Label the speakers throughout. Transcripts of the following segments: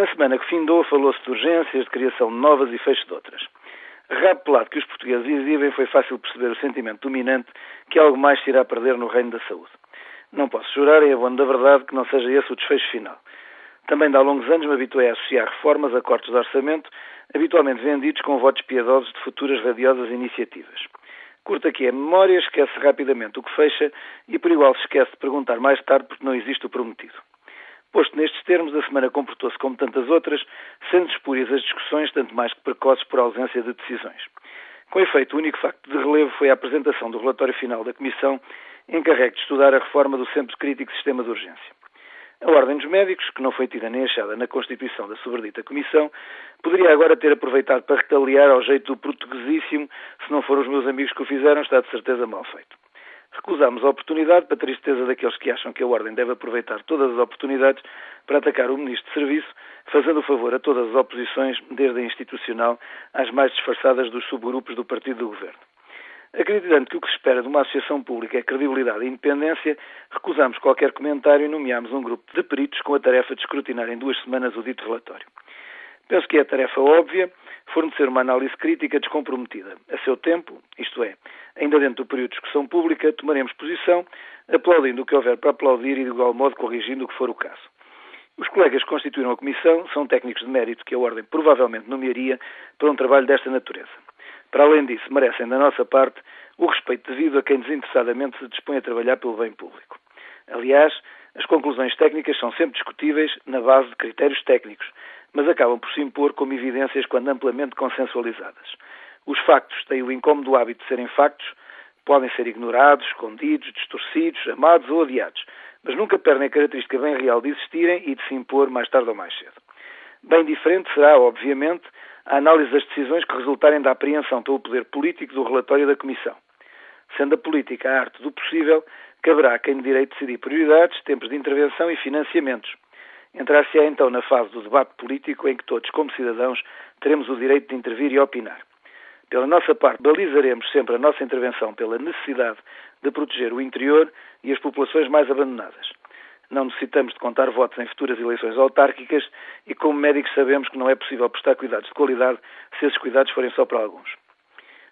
Speaker 1: Na semana que findou, falou-se de urgências, de criação de novas e fecho de outras. Rabo pelado que os portugueses exibem, foi fácil perceber o sentimento dominante que algo mais se irá perder no reino da saúde. Não posso jurar, em abono da verdade, que não seja esse o desfecho final. Também há longos anos me habituei a associar reformas a cortes de orçamento, habitualmente vendidos com votos piedosos de futuras radiosas iniciativas. Curta aqui a memória, esquece rapidamente o que fecha e por igual se esquece de perguntar mais tarde porque não existe o prometido. Posto nestes termos, a semana comportou-se como tantas outras, sendo espúrias as discussões, tanto mais que precoces por ausência de decisões. Com efeito, o único facto de relevo foi a apresentação do relatório final da Comissão encarregue de estudar a reforma do Centro Crítico Sistema de Urgência. A Ordem dos Médicos, que não foi tida nem achada na constituição da sobredita Comissão, poderia agora ter aproveitado para retaliar ao jeito do portuguesíssimo, se não foram os meus amigos que o fizeram, está de certeza mal feito. Recusámos a oportunidade, para tristeza daqueles que acham que a Ordem deve aproveitar todas as oportunidades para atacar o Ministro de Serviço, fazendo o favor a todas as oposições, desde a institucional às mais disfarçadas dos subgrupos do Partido do Governo. Acreditando que o que se espera de uma associação pública é credibilidade e independência, recusamos qualquer comentário e nomeámos um grupo de peritos com a tarefa de escrutinar em duas semanas o dito relatório. Penso que é a tarefa óbvia fornecer uma análise crítica descomprometida. A seu tempo, isto é, ainda dentro do período de discussão pública, tomaremos posição, aplaudindo o que houver para aplaudir e de igual modo corrigindo o que for o caso. Os colegas que constituíram a comissão são técnicos de mérito que a Ordem provavelmente nomearia para um trabalho desta natureza. Para além disso, merecem da nossa parte o respeito devido a quem desinteressadamente se dispõe a trabalhar pelo bem público. Aliás, as conclusões técnicas são sempre discutíveis na base de critérios técnicos, mas acabam por se impor como evidências quando amplamente consensualizadas. Os factos têm o incómodo hábito de serem factos, podem ser ignorados, escondidos, distorcidos, amados ou odiados, mas nunca perdem a característica bem real de existirem e de se impor mais tarde ou mais cedo. Bem diferente será, obviamente, a análise das decisões que resultarem da apreensão pelo poder político do relatório da Comissão. Sendo a política a arte do possível, caberá a quem de direito decidir prioridades, tempos de intervenção e financiamentos. Entrar-se-á então na fase do debate político em que todos, como cidadãos, teremos o direito de intervir e opinar. Pela nossa parte, balizaremos sempre a nossa intervenção pela necessidade de proteger o interior e as populações mais abandonadas. Não necessitamos de contar votos em futuras eleições autárquicas e, como médicos, sabemos que não é possível prestar cuidados de qualidade se esses cuidados forem só para alguns.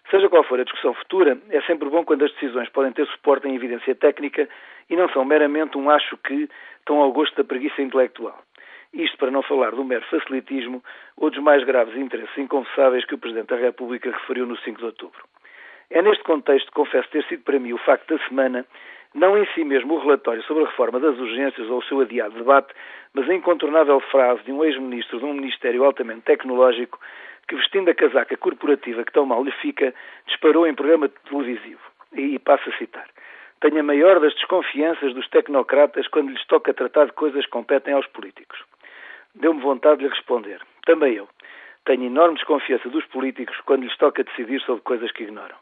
Speaker 1: Seja qual for a discussão futura, é sempre bom quando as decisões podem ter suporte em evidência técnica e não são meramente um acho que tão ao gosto da preguiça intelectual. Isto para não falar do mero facilitismo ou dos mais graves interesses inconfessáveis que o Presidente da República referiu no 5 de outubro. É neste contexto que confesso ter sido para mim o facto da semana, não em si mesmo o relatório sobre a reforma das urgências ou o seu adiado debate, mas a incontornável frase de um ex-ministro de um ministério altamente tecnológico que, vestindo a casaca corporativa que tão mal lhe fica, disparou em programa televisivo. E passo a citar. Tenho a maior das desconfianças dos tecnocratas quando lhes toca tratar de coisas que competem aos políticos. Deu-me vontade de lhe responder. Também eu. Tenho enorme desconfiança dos políticos quando lhes toca decidir sobre coisas que ignoram.